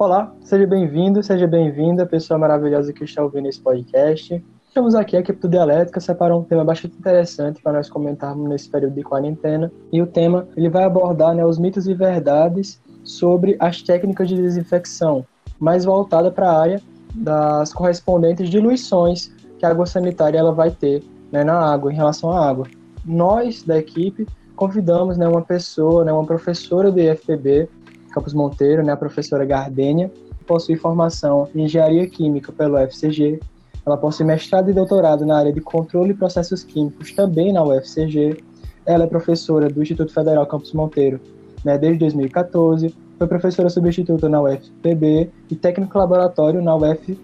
Olá, seja bem-vindo, seja bem-vinda, pessoa maravilhosa que está ouvindo esse podcast. Estamos aqui, a equipe do Dialética separou um tema bastante interessante para nós comentarmos nesse período de quarentena. E o tema ele vai abordar né, os mitos e verdades sobre as técnicas de desinfecção, mais voltada para a área das correspondentes diluições que a água sanitária ela vai ter né, na água, em relação à água. Nós, da equipe, convidamos né, uma pessoa, né, uma professora do IFPB, Campos Monteiro, né, a professora Gardênia, possui formação em Engenharia Química pelo UFCG, ela possui mestrado e doutorado na área de controle e processos químicos também na UFCG, ela é professora do Instituto Federal Campos Monteiro né, desde 2014, foi professora substituta na UFPB e técnico laboratório na UF,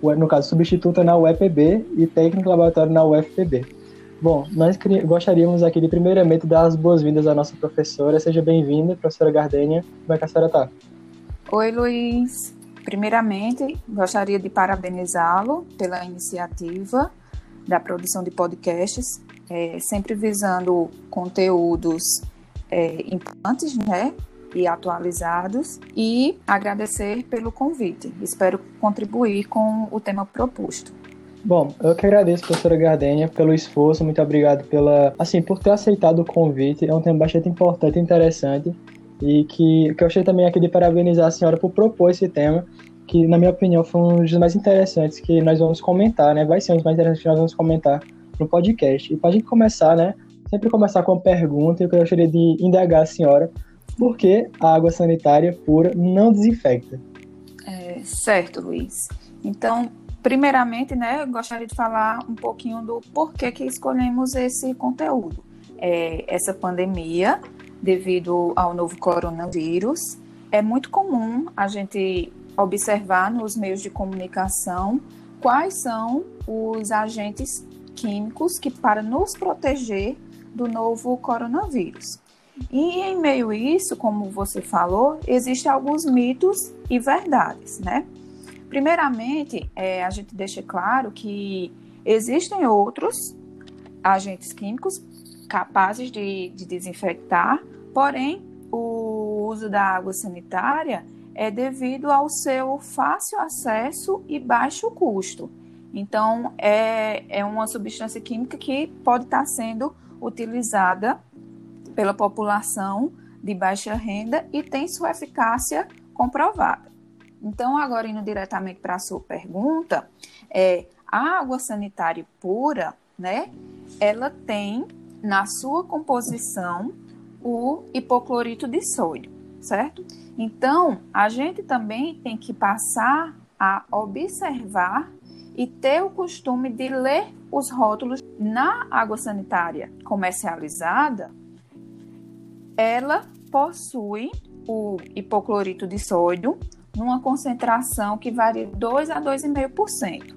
no caso, substituta na UEPB e técnico laboratório na UFPB. Bom, nós gostaríamos aqui de primeiramente dar as boas-vindas à nossa professora. Seja bem-vinda, professora Gardênia. Como é que a senhora está? Oi, Luiz. Primeiramente, gostaria de parabenizá-lo pela iniciativa da produção de podcasts, é, sempre visando conteúdos é, importantes, né, e atualizados, e agradecer pelo convite. Espero contribuir com o tema proposto. Bom, eu que agradeço, professora Gardênia, pelo esforço, muito obrigado pela, assim, por ter aceitado o convite. É um tema bastante importante e interessante e que, que eu achei também aqui de parabenizar a senhora por propor esse tema, que na minha opinião foi um dos mais interessantes que nós vamos comentar, né? Vai ser um dos mais interessantes que nós vamos comentar no podcast. E para a gente começar, né? Sempre começar com uma pergunta, eu gostaria de indagar a senhora por que a água sanitária pura não desinfecta. É, certo, Luiz. Então, Primeiramente, né, eu gostaria de falar um pouquinho do porquê que escolhemos esse conteúdo. É, essa pandemia, devido ao novo coronavírus, é muito comum a gente observar nos meios de comunicação quais são os agentes químicos que para nos proteger do novo coronavírus. E em meio a isso, como você falou, existem alguns mitos e verdades, né? Primeiramente, é, a gente deixa claro que existem outros agentes químicos capazes de, de desinfectar, porém, o uso da água sanitária é devido ao seu fácil acesso e baixo custo. Então, é, é uma substância química que pode estar sendo utilizada pela população de baixa renda e tem sua eficácia comprovada. Então, agora indo diretamente para a sua pergunta, é, a água sanitária pura, né, ela tem na sua composição o hipoclorito de sódio, certo? Então, a gente também tem que passar a observar e ter o costume de ler os rótulos na água sanitária comercializada. Ela possui o hipoclorito de sódio numa concentração que varia de 2 a 2,5%,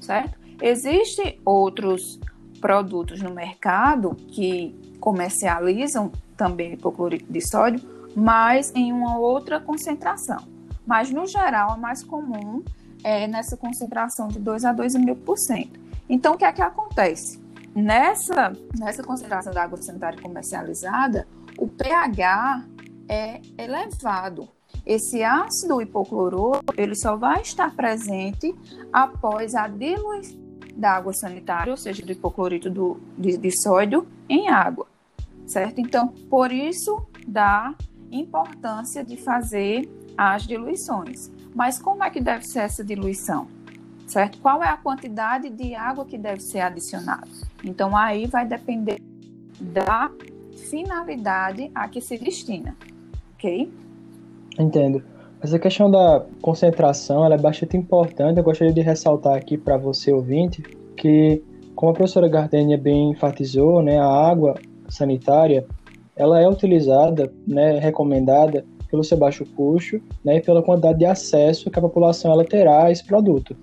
certo? Existem outros produtos no mercado que comercializam também hipoclorito de sódio, mas em uma outra concentração. Mas, no geral, a mais comum é nessa concentração de 2 a 2,5%. Então, o que é que acontece? Nessa, nessa concentração da água sanitária comercializada, o pH é elevado, esse ácido hipocloruro ele só vai estar presente após a diluição da água sanitária, ou seja, do hipoclorito do, de, de sódio em água, certo? Então, por isso da importância de fazer as diluições. Mas como é que deve ser essa diluição? Certo? Qual é a quantidade de água que deve ser adicionada? Então, aí vai depender da finalidade a que se destina, ok? Entendo. Essa questão da concentração é bastante importante. Eu gostaria de ressaltar aqui para você, ouvinte, que, como a professora Gardenia bem enfatizou, né, a água sanitária ela é utilizada, né, recomendada pelo seu baixo custo né, e pela quantidade de acesso que a população ela terá a esse produto.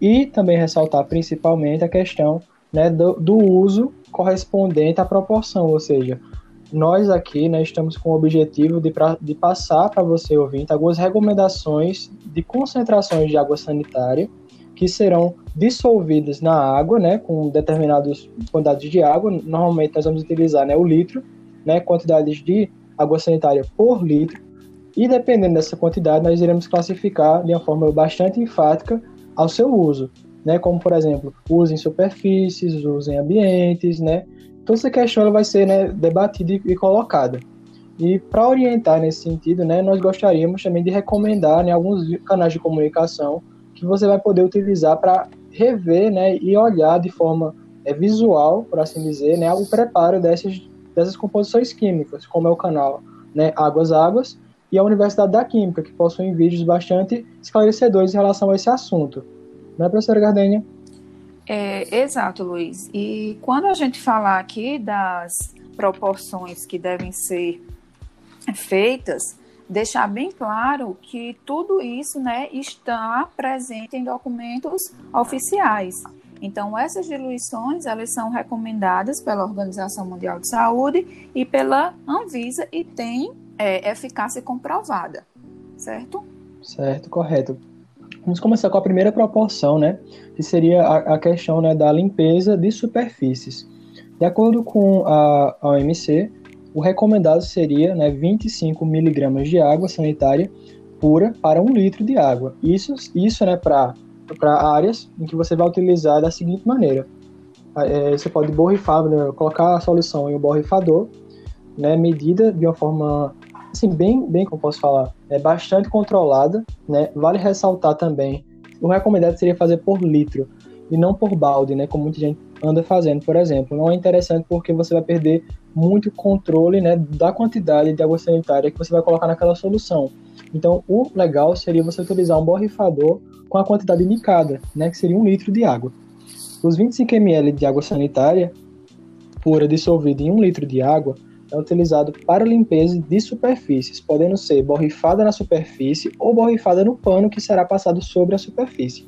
E também ressaltar principalmente a questão né, do, do uso correspondente à proporção, ou seja, nós aqui né, estamos com o objetivo de, pra, de passar para você, ouvinte, algumas recomendações de concentrações de água sanitária que serão dissolvidas na água, né, com determinadas quantidades de água. Normalmente nós vamos utilizar né, o litro né, quantidades de água sanitária por litro, e dependendo dessa quantidade, nós iremos classificar de uma forma bastante enfática ao seu uso, né, como por exemplo, uso em superfícies, uso em ambientes, né, toda essa questão ela vai ser né, debatida e colocada. E para orientar nesse sentido, né, nós gostaríamos também de recomendar né, alguns canais de comunicação que você vai poder utilizar para rever né, e olhar de forma é, visual, por assim dizer, né, o preparo dessas, dessas composições químicas, como é o canal né, Águas Águas e a Universidade da Química, que possuem vídeos bastante esclarecedores em relação a esse assunto. Não é, professora Gardênia? É, exato, Luiz. E quando a gente falar aqui das proporções que devem ser feitas, deixar bem claro que tudo isso né, está presente em documentos oficiais. Então, essas diluições, elas são recomendadas pela Organização Mundial de Saúde e pela Anvisa e têm é, eficácia comprovada, certo? Certo, correto. Vamos começar com a primeira proporção, né, que seria a, a questão né, da limpeza de superfícies. De acordo com a, a OMC, o recomendado seria né, 25 miligramas de água sanitária pura para um litro de água. Isso, isso né, para áreas em que você vai utilizar da seguinte maneira. É, você pode borrifar, né, colocar a solução em um borrifador, né, medida de uma forma assim, bem, bem como posso falar, é bastante controlada, né? Vale ressaltar também, o recomendado seria fazer por litro e não por balde, né? Como muita gente anda fazendo, por exemplo. Não é interessante porque você vai perder muito controle, né, da quantidade de água sanitária que você vai colocar naquela solução. Então, o legal seria você utilizar um borrifador com a quantidade indicada, né, que seria um litro de água. Os 25 ml de água sanitária pura dissolvida em um litro de água é utilizado para limpeza de superfícies, podendo ser borrifada na superfície ou borrifada no pano que será passado sobre a superfície.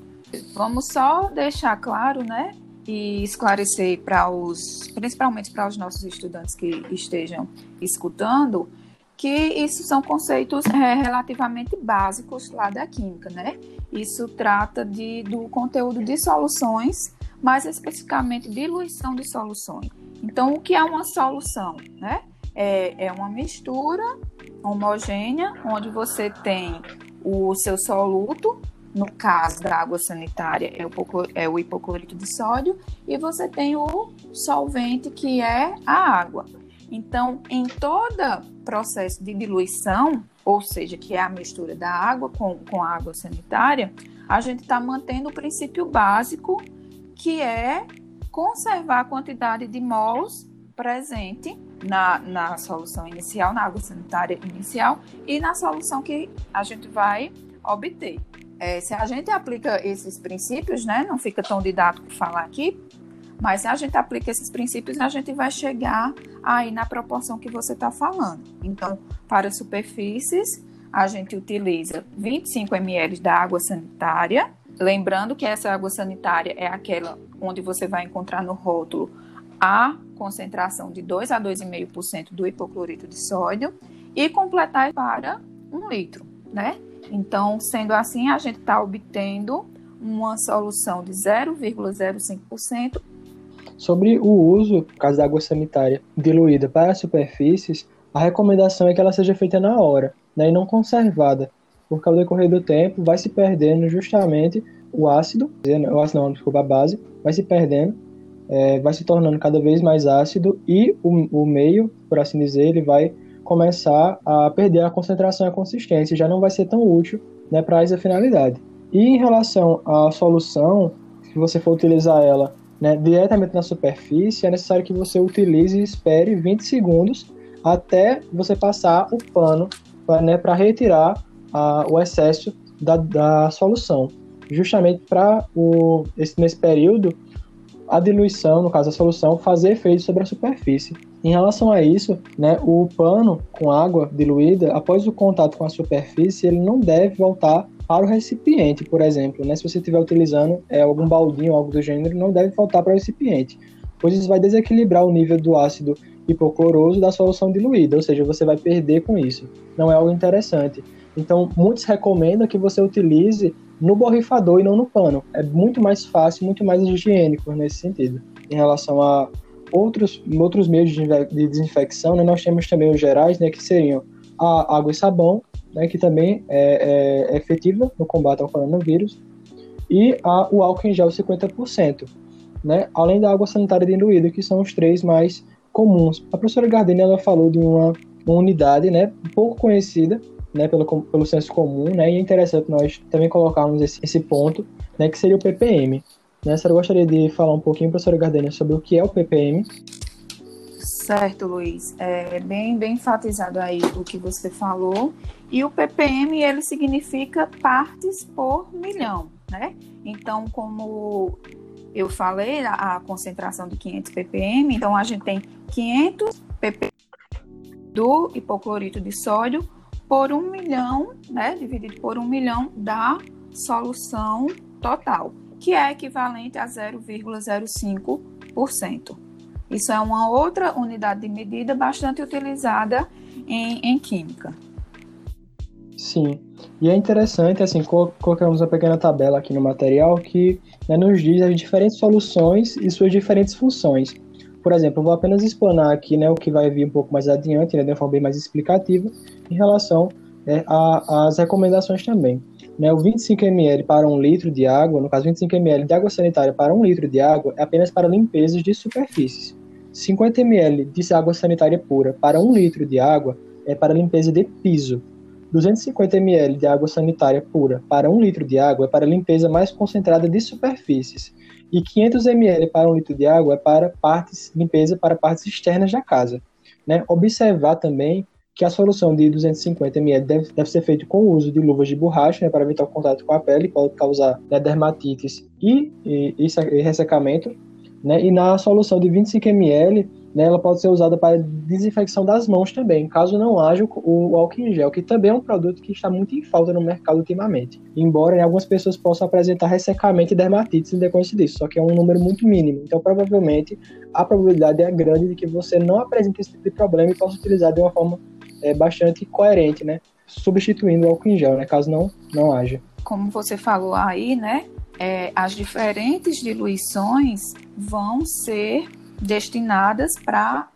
Vamos só deixar claro, né, e esclarecer para os, principalmente para os nossos estudantes que estejam escutando, que isso são conceitos é, relativamente básicos lá da química, né? Isso trata de, do conteúdo de soluções, mais especificamente diluição de soluções. Então, o que é uma solução, né? É, é uma mistura homogênea, onde você tem o seu soluto, no caso da água sanitária é o, é o hipoclorito de sódio, e você tem o solvente, que é a água. Então, em todo processo de diluição, ou seja, que é a mistura da água com, com a água sanitária, a gente está mantendo o princípio básico, que é conservar a quantidade de mols presente na, na solução inicial, na água sanitária inicial e na solução que a gente vai obter. É, se a gente aplica esses princípios, né, não fica tão didático falar aqui, mas se a gente aplica esses princípios, a gente vai chegar aí na proporção que você está falando. Então, para superfícies, a gente utiliza 25 ml da água sanitária, lembrando que essa água sanitária é aquela onde você vai encontrar no rótulo a concentração de 2 a 2,5% do hipoclorito de sódio e completar para um litro, né? Então, sendo assim, a gente está obtendo uma solução de 0,05%. Sobre o uso, no caso da água sanitária diluída para superfícies, a recomendação é que ela seja feita na hora, né, e não conservada, porque ao decorrer do tempo vai se perdendo justamente o ácido, o ácido não, desculpa, a base, vai se perdendo é, vai se tornando cada vez mais ácido e o, o meio, por assim dizer, ele vai começar a perder a concentração e a consistência, já não vai ser tão útil né, para essa finalidade. E em relação à solução, se você for utilizar ela né, diretamente na superfície, é necessário que você utilize e espere 20 segundos até você passar o pano para né, retirar a, o excesso da, da solução. Justamente para nesse período a diluição, no caso a solução, fazer efeito sobre a superfície. Em relação a isso, né, o pano com água diluída, após o contato com a superfície, ele não deve voltar para o recipiente, por exemplo. Né? Se você estiver utilizando é, algum baldinho, algo do gênero, não deve voltar para o recipiente, pois isso vai desequilibrar o nível do ácido hipocloroso da solução diluída, ou seja, você vai perder com isso. Não é algo interessante. Então, muitos recomendam que você utilize no borrifador e não no pano. É muito mais fácil, muito mais higiênico nesse sentido, em relação a, outros, outros meios de, de desinfecção, né, nós temos também os gerais, né, que seriam a água e sabão, né, que também é, é, é efetiva no combate ao coronavírus, e a, o álcool em gel 50%, né, além da água sanitária diluída, que são os três mais comuns. A professora Gardini ela falou de uma, uma unidade né, pouco conhecida né, pelo, pelo senso comum, né, e é interessante nós também colocarmos esse, esse ponto, né, que seria o ppm. Né, a senhora gostaria de falar um pouquinho, professora Gardenia, sobre o que é o ppm? Certo, Luiz. É bem, bem enfatizado aí o que você falou. E o ppm, ele significa partes por milhão, né? Então, como eu falei, a, a concentração de 500 ppm, então a gente tem 500 ppm do hipoclorito de sódio por um milhão, né, dividido por um milhão da solução total, que é equivalente a 0,05%. Isso é uma outra unidade de medida bastante utilizada em, em química. Sim, e é interessante, assim, colocamos uma pequena tabela aqui no material que né, nos diz as diferentes soluções e suas diferentes funções. Por exemplo, eu vou apenas explanar aqui né, o que vai vir um pouco mais adiante, né, de uma forma bem mais explicativa, em relação né, às recomendações também. Né, o 25 ml para um litro de água, no caso 25 ml de água sanitária para um litro de água, é apenas para limpezas de superfícies. 50 ml de água sanitária pura para um litro de água é para limpeza de piso. 250 ml de água sanitária pura para um litro de água é para limpeza mais concentrada de superfícies e 500 ml para um litro de água é para partes limpeza para partes externas da casa. Né? Observar também que a solução de 250 ml deve, deve ser feita com o uso de luvas de borracha né, para evitar o contato com a pele, pode causar né, dermatites e, e, e ressecamento. Né? E na solução de 25 ml né, ela pode ser usada para desinfecção das mãos também, caso não haja o, álcool em gel, que também é um produto que está muito em falta no mercado ultimamente. Embora né, algumas pessoas possam apresentar ressecamento e dermatite em decorrência disso, só que é um número muito mínimo. Então, provavelmente, a probabilidade é grande de que você não apresente esse tipo de problema e possa utilizar de uma forma é, bastante coerente, né? Substituindo o álcool em gel, né? Caso não, não haja. Como você falou aí, né? É, as diferentes diluições vão ser destinadas para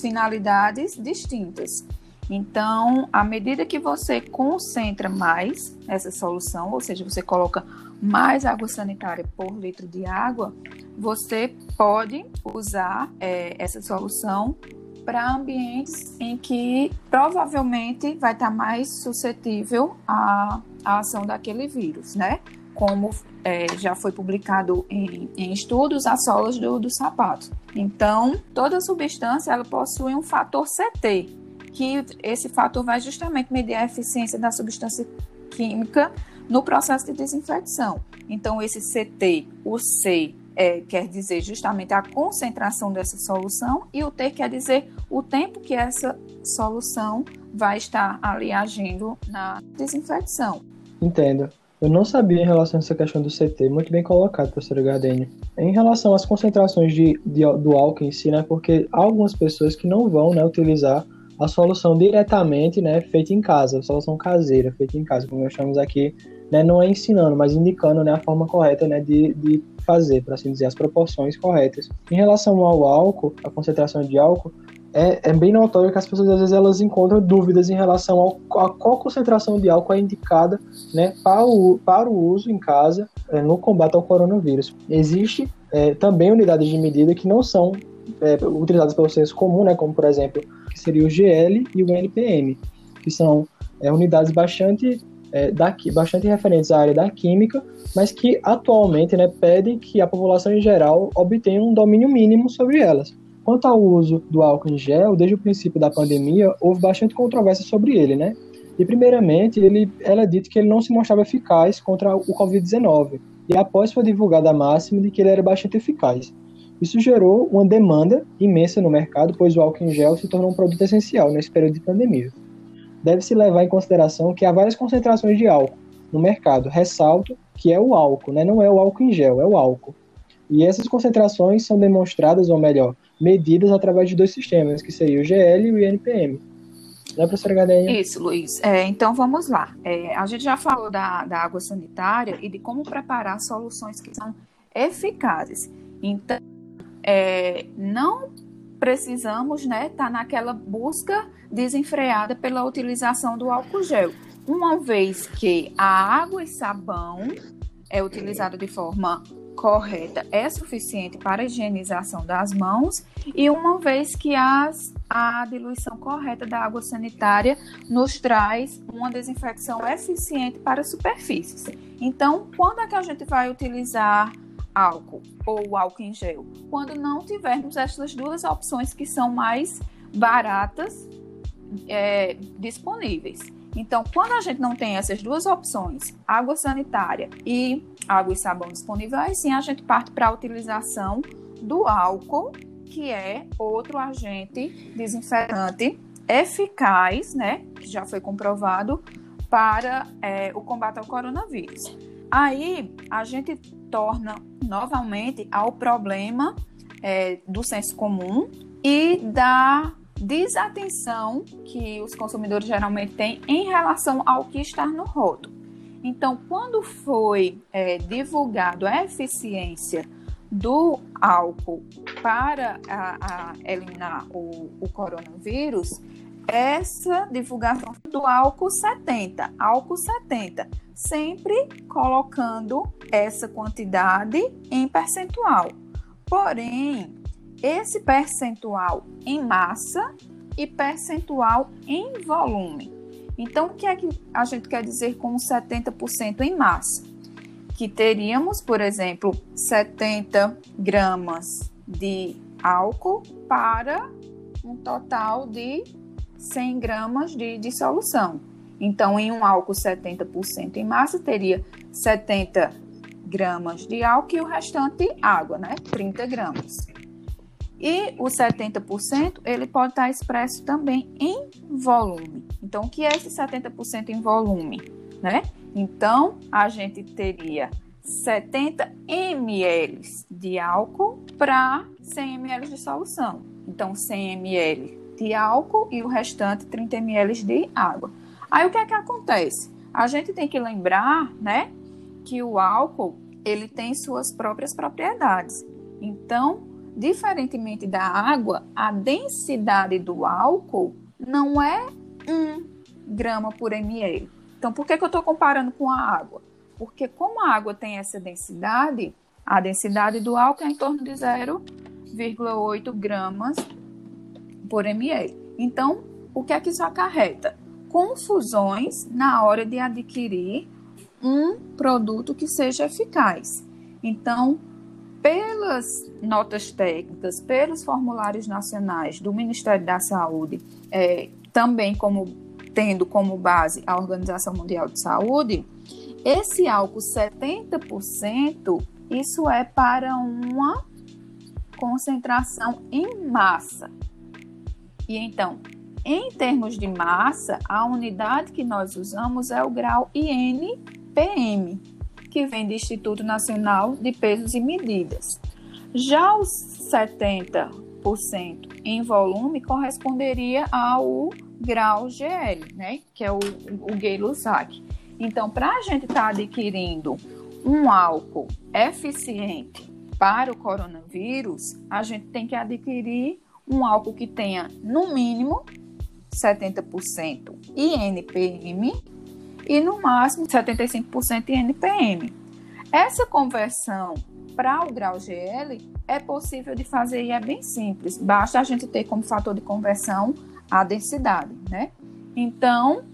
finalidades distintas. Então, à medida que você concentra mais essa solução, ou seja, você coloca mais água sanitária por litro de água, você pode usar é, essa solução para ambientes em que provavelmente vai estar mais suscetível à, à ação daquele vírus, né? Como é, já foi publicado em, em, estudos, as solas do, do sapato. Então, toda substância ela possui um fator CT, que esse fator vai justamente medir a eficiência da substância química no processo de desinfecção. Então, esse CT, o C, é, quer dizer justamente a concentração dessa solução e o T quer dizer o tempo que essa solução vai estar ali agindo na desinfecção. Entendo. Eu não sabia em relação a essa questão do CT, muito bem colocado, professora Gardeni. Em relação às concentrações de, de, do álcool em si, né, porque há algumas pessoas que não vão né, utilizar a solução diretamente né, feita em casa, a solução caseira feita em casa, como nós chamamos aqui, né, não é ensinando, mas indicando né, a forma correta né, de, de fazer, para assim dizer, as proporções corretas. Em relação ao álcool, a concentração de álcool, é, é, bem notório que as pessoas às vezes elas encontram dúvidas em relação ao, a qual concentração de álcool é indicada né, para, o, para o uso em casa é, no combate ao coronavírus. Existe é, também unidades de medida que não são é, utilizadas pelo senso comum, né, como por exemplo, que seria o GL e o NPM, que são é, unidades bastante é, daqui, bastante referentes à área da química, mas que atualmente né, pedem que a população em geral obtenha um domínio mínimo sobre elas. Quanto ao uso do álcool em gel, desde o princípio da pandemia, houve bastante controvérsia sobre ele, né? E, primeiramente, ele, ela é dito que ele não se mostrava eficaz contra o Covid-19, e após foi divulgada a máxima de que ele era bastante eficaz. Isso gerou uma demanda imensa no mercado, pois o álcool em gel se tornou um produto essencial nesse período de pandemia. Deve-se levar em consideração que há várias concentrações de álcool no mercado. Ressalto que é o álcool, né? não é o álcool em gel, é o álcool. E essas concentrações são demonstradas, ou melhor, medidas através de dois sistemas, que seria o GL e o INPM. Né, professora Gadenha? Isso, Luiz. É, então vamos lá. É, a gente já falou da, da água sanitária e de como preparar soluções que são eficazes. Então, é, não precisamos, né, estar tá naquela busca desenfreada pela utilização do álcool gel. Uma vez que a água e sabão é utilizada de forma correta é suficiente para a higienização das mãos e uma vez que as, a diluição correta da água sanitária nos traz uma desinfecção eficiente para superfícies. Então, quando é que a gente vai utilizar álcool ou álcool em gel? Quando não tivermos essas duas opções que são mais baratas é, disponíveis. Então, quando a gente não tem essas duas opções, água sanitária e água e sabão disponível, aí sim a gente parte para a utilização do álcool, que é outro agente desinfetante eficaz, né, que já foi comprovado para é, o combate ao coronavírus. Aí a gente torna novamente ao problema é, do senso comum e da desatenção que os consumidores geralmente têm em relação ao que está no rótulo. Então, quando foi é, divulgado a eficiência do álcool para a, a eliminar o, o, coronavírus, essa divulgação do álcool 70, álcool 70, sempre colocando essa quantidade em percentual. Porém, esse percentual em massa e percentual em volume. Então, o que é que a gente quer dizer com 70% em massa? Que teríamos, por exemplo, 70 gramas de álcool para um total de 100 gramas de dissolução. Então, em um álcool 70% em massa, teria 70 gramas de álcool e o restante água, né? 30 gramas. E o 70% ele pode estar expresso também em volume. Então, o que é esse 70% em volume? Né? Então, a gente teria 70 ml de álcool para 100 ml de solução. Então, 100 ml de álcool e o restante 30 ml de água. Aí o que é que acontece? A gente tem que lembrar, né, que o álcool ele tem suas próprias propriedades. Então, Diferentemente da água, a densidade do álcool não é 1 grama por ml. Então, por que, que eu estou comparando com a água? Porque como a água tem essa densidade, a densidade do álcool é em torno de 0,8 gramas por ml. Então, o que é que isso acarreta? Confusões na hora de adquirir um produto que seja eficaz. Então, pelas notas técnicas, pelos formulários nacionais do Ministério da Saúde, é, também como tendo como base a Organização Mundial de Saúde, esse álcool 70%, isso é para uma concentração em massa. E então, em termos de massa, a unidade que nós usamos é o grau INPM, que vem do Instituto Nacional de Pesos e Medidas. Já os 70% em volume corresponderia ao grau GL, né, que é o, o Gay-Lussac. Então, para a gente estar tá adquirindo um álcool eficiente para o coronavírus, a gente tem que adquirir um álcool que tenha, no mínimo, 70% INPM e no máximo 75% em NPM. Essa conversão para o grau GL é possível de fazer e é bem simples. Basta a gente ter como fator de conversão a densidade, né? Então,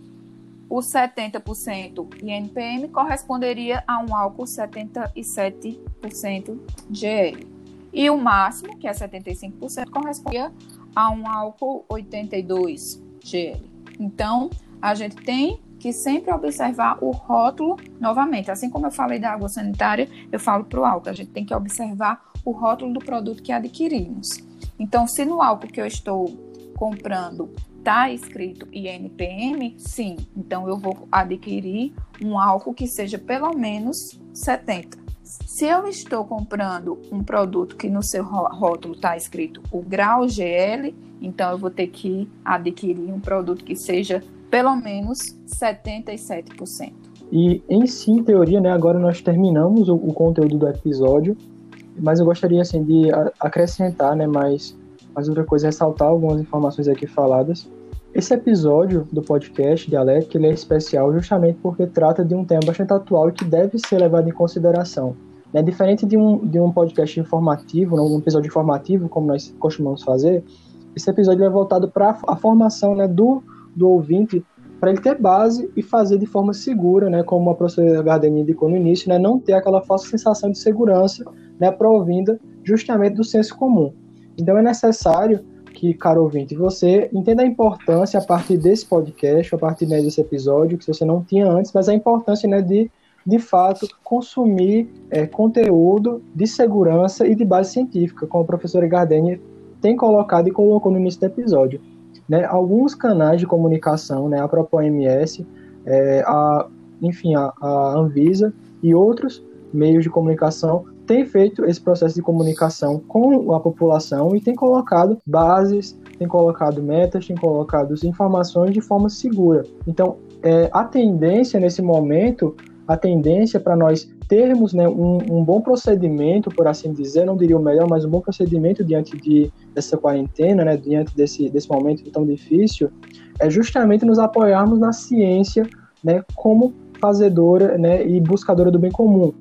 o 70% em NPM corresponderia a um álcool 77% GL. E o máximo, que é 75%, corresponderia a um álcool 82 GL. Então, a gente tem que sempre observar o rótulo novamente. Assim como eu falei da água sanitária, eu falo para o álcool. A gente tem que observar o rótulo do produto que adquirimos. Então, se no álcool que eu estou comprando está escrito INPM, sim, então eu vou adquirir um álcool que seja pelo menos 70. Se eu estou comprando um produto que no seu rótulo está escrito o grau GL, então eu vou ter que adquirir um produto que seja pelo menos 77%. E em si, em teoria, né, agora nós terminamos o, o conteúdo do episódio, mas eu gostaria assim de acrescentar, né, mais Mas outra coisa é ressaltar algumas informações aqui faladas. Esse episódio do podcast Dialética ele é especial justamente porque trata de um tema bastante atual e que deve ser levado em consideração. Né? Diferente de um, de um podcast informativo, né? um episódio informativo, como nós costumamos fazer, esse episódio é voltado para a formação né, do, do ouvinte, para ele ter base e fazer de forma segura, né, como a professora Gardeni indicou no início, né, não ter aquela falsa sensação de segurança né, provinda justamente do senso comum. Então é necessário que, caro ouvinte, você entenda a importância a partir desse podcast, a partir né, desse episódio, que você não tinha antes, mas a importância né, de, de fato, consumir é, conteúdo de segurança e de base científica, como a professora Gardeni tem colocado e colocou no início do episódio. Né, alguns canais de comunicação, né, a própria OMS, é, a, enfim, a, a Anvisa e outros meios de comunicação tem feito esse processo de comunicação com a população e tem colocado bases, tem colocado metas, tem colocado informações de forma segura. Então, é, a tendência nesse momento, a tendência para nós termos né, um, um, bom procedimento, por assim dizer, não diria o melhor, mas um bom procedimento diante de, dessa quarentena, né, diante desse, desse momento tão difícil, é justamente nos apoiarmos na ciência né, como fazedora né, e buscadora do bem comum.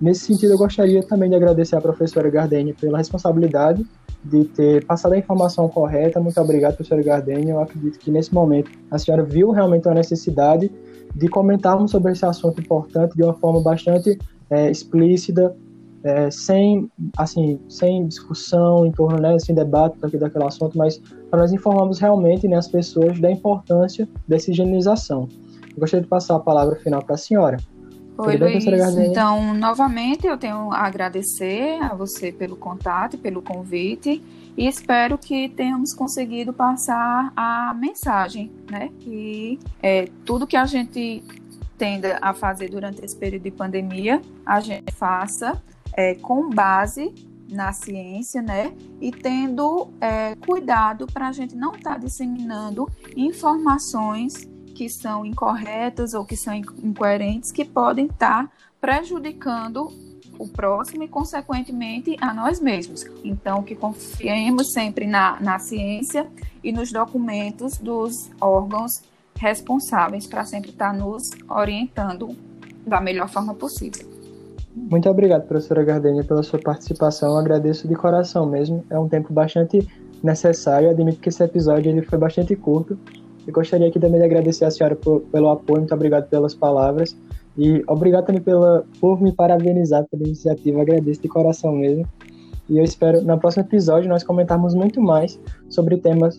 Nesse sentido, eu gostaria também de agradecer à professora Gardeni pela responsabilidade de ter passado a informação correta. Muito obrigado, professora Gardeni. Eu acredito que nesse momento a senhora viu realmente a necessidade de comentarmos sobre esse assunto importante de uma forma bastante é, explícita, é, sem assim sem discussão em torno, né, sem debate daqui daquele assunto, mas para nós informarmos realmente né, as pessoas da importância dessa higienização. Eu gostaria de passar a palavra final para a senhora. Oi, Luiz. Então, novamente, eu tenho a agradecer a você pelo contato e pelo convite e espero que tenhamos conseguido passar a mensagem, né? Que é, tudo que a gente tenda a fazer durante esse período de pandemia, a gente faça é, com base na ciência, né? E tendo é, cuidado para a gente não estar tá disseminando informações que são incorretas ou que são incoerentes, que podem estar prejudicando o próximo e, consequentemente, a nós mesmos. Então, que confiemos sempre na, na ciência e nos documentos dos órgãos responsáveis para sempre estar nos orientando da melhor forma possível. Muito obrigado, professora Gardenia, pela sua participação. Eu agradeço de coração mesmo. É um tempo bastante necessário. Eu admito que esse episódio ele foi bastante curto, e gostaria aqui também de agradecer a senhora por, pelo apoio, muito obrigado pelas palavras. E obrigado também pela, por me parabenizar pela iniciativa, agradeço de coração mesmo. E eu espero no próximo episódio nós comentarmos muito mais sobre temas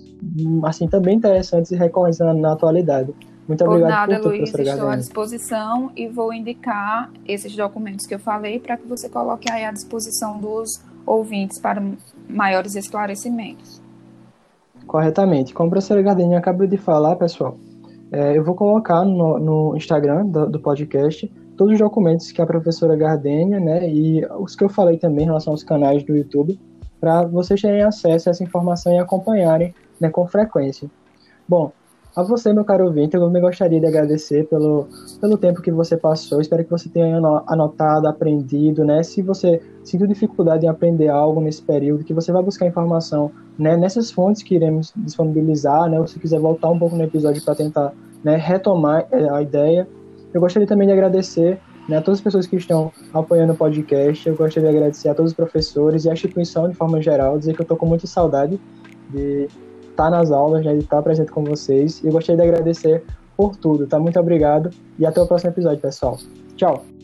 assim também interessantes e recorrentes na, na atualidade. Muito por obrigado nada, por tudo, Luiz, estou à disposição e vou indicar esses documentos que eu falei para que você coloque aí à disposição dos ouvintes para maiores esclarecimentos corretamente. Como a professora Gardini acabou de falar, pessoal, é, eu vou colocar no, no Instagram do, do, podcast todos os documentos que a professora Gardenia, né, e os que eu falei também em relação aos canais do YouTube, para vocês terem acesso a essa informação e acompanharem né, com frequência. Bom, a você, meu caro ouvinte, eu me gostaria de agradecer pelo, pelo tempo que você passou. Espero que você tenha anotado, aprendido, né? Se você sentiu dificuldade em aprender algo nesse período, que você vai buscar informação né, nessas fontes que iremos disponibilizar, né? Ou se quiser voltar um pouco no episódio para tentar né, retomar é, a ideia. Eu gostaria também de agradecer né, a todas as pessoas que estão apoiando o podcast. Eu gostaria de agradecer a todos os professores e a instituição de forma geral, dizer que eu estou com muita saudade de tá nas aulas, né, de estar tá presente com vocês. E eu gostaria de agradecer por tudo, tá? Muito obrigado e até o próximo episódio, pessoal. Tchau!